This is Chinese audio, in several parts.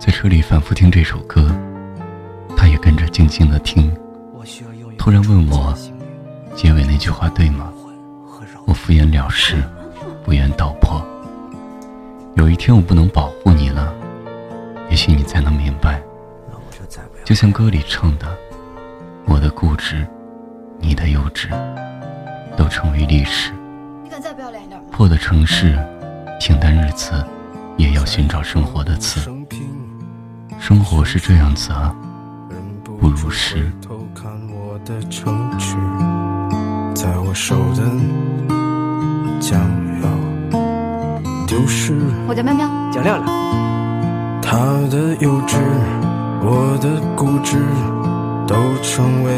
在车里反复听这首歌，他也跟着静静的听。突然问我，结尾那句话对吗？我敷衍了事，不愿道破。有一天我不能保护你了，也许你才能明白。就像歌里唱的，我的固执，你的幼稚，都成为历史。破的城市，平淡日子，也要寻找生活的刺。生活是这样子啊，不如是。在我手的将要丢失。我叫喵喵，叫亮亮。他的幼稚，我的固执，都成为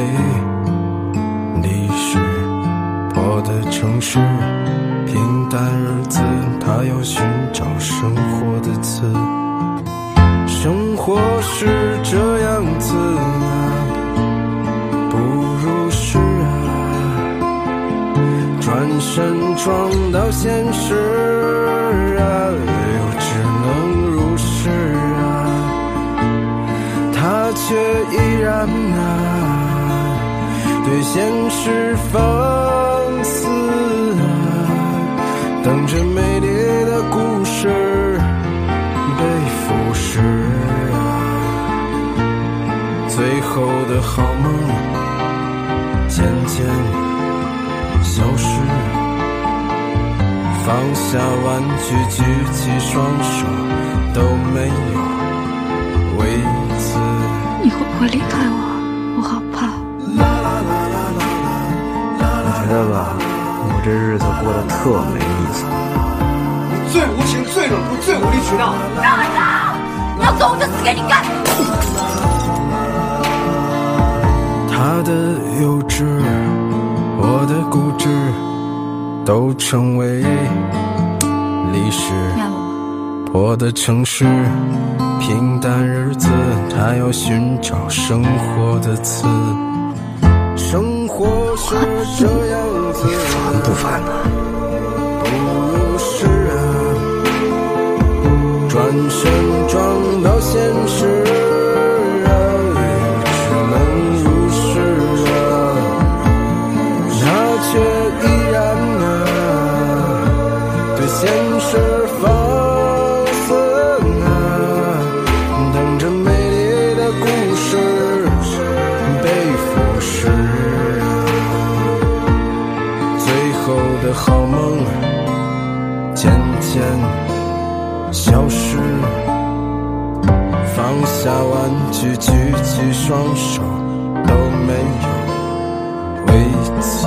历史。我的城市，平淡日子，他要寻找生活的刺。生活是这样子啊，不如是啊，转身撞到现实啊，又只能如是啊，他却依然啊，对现实放后的好梦渐渐消失，放下玩具，举起双手都没有为此。你会不会离开我？我好怕。我觉得吧，我这日子过得特没意思。你最无情、最冷酷、最无理取闹。让开手！你要走我就死给你看。他的幼稚，我的固执，都成为历史。我的城市，平淡日子，他要寻找生活的刺。生活是这样子，烦不烦呢？不如是啊，转身现实放肆啊，等着美丽的故事被腐蚀。最后的好梦渐渐消失，放下玩具，举起双手都没有为此。